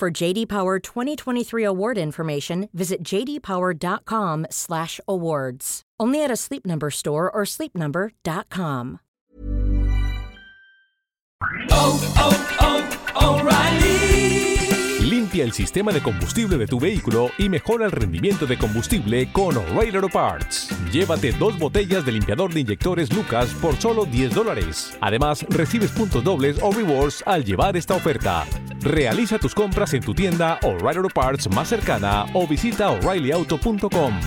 For JD Power 2023 award information, visit jdpower.com/awards. Only at a Sleep Number store or sleepnumber.com. Limpia el sistema de combustible de tu vehículo y mejora el rendimiento de combustible con O'Reilly Auto Parts. Llévate dos botellas de limpiador de inyectores Lucas por solo 10 dólares. Además, recibes puntos dobles o rewards al llevar esta oferta. Realiza tus compras en tu tienda O'Reilly Auto Parts más cercana o visita o'ReillyAuto.com.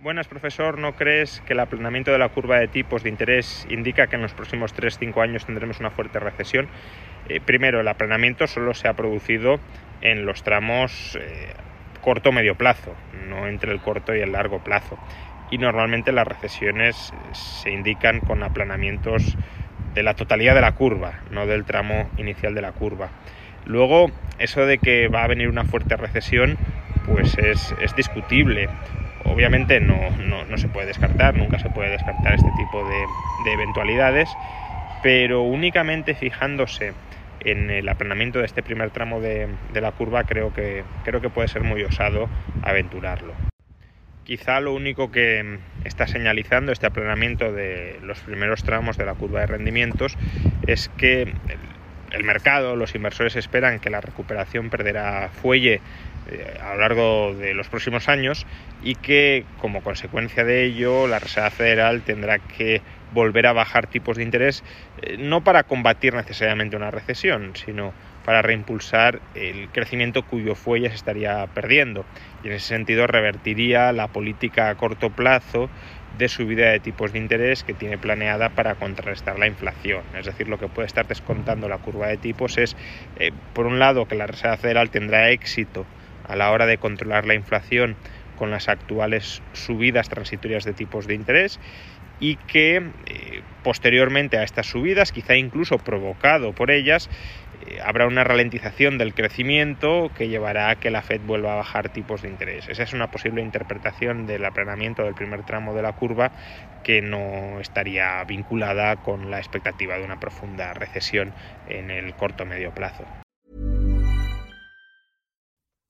Buenas, profesor. ¿No crees que el aplanamiento de la curva de tipos de interés indica que en los próximos 3-5 años tendremos una fuerte recesión? Eh, primero, el aplanamiento solo se ha producido en los tramos eh, corto-medio plazo, no entre el corto y el largo plazo. Y normalmente las recesiones se indican con aplanamientos de la totalidad de la curva, no del tramo inicial de la curva. Luego, eso de que va a venir una fuerte recesión, pues es, discutible obviamente no, se puede descartar, nunca se puede descartar este tipo de, eventualidades, pero únicamente fijándose en el aplanamiento de este primer tramo de, la curva creo que, creo que puede ser muy osado aventurarlo. Quizá lo único que está señalizando este aplanamiento de los primeros tramos de la curva de rendimientos es que el mercado, los inversores esperan que la recuperación perderá fuelle eh, a lo largo de los próximos años y que como consecuencia de ello la Reserva Federal tendrá que volver a bajar tipos de interés eh, no para combatir necesariamente una recesión, sino para reimpulsar el crecimiento cuyo fuelle se estaría perdiendo y en ese sentido revertiría la política a corto plazo de subida de tipos de interés que tiene planeada para contrarrestar la inflación. Es decir, lo que puede estar descontando la curva de tipos es, eh, por un lado, que la Reserva Federal tendrá éxito a la hora de controlar la inflación con las actuales subidas transitorias de tipos de interés y que eh, posteriormente a estas subidas, quizá incluso provocado por ellas, eh, habrá una ralentización del crecimiento que llevará a que la Fed vuelva a bajar tipos de interés. Esa es una posible interpretación del aplanamiento del primer tramo de la curva que no estaría vinculada con la expectativa de una profunda recesión en el corto medio plazo.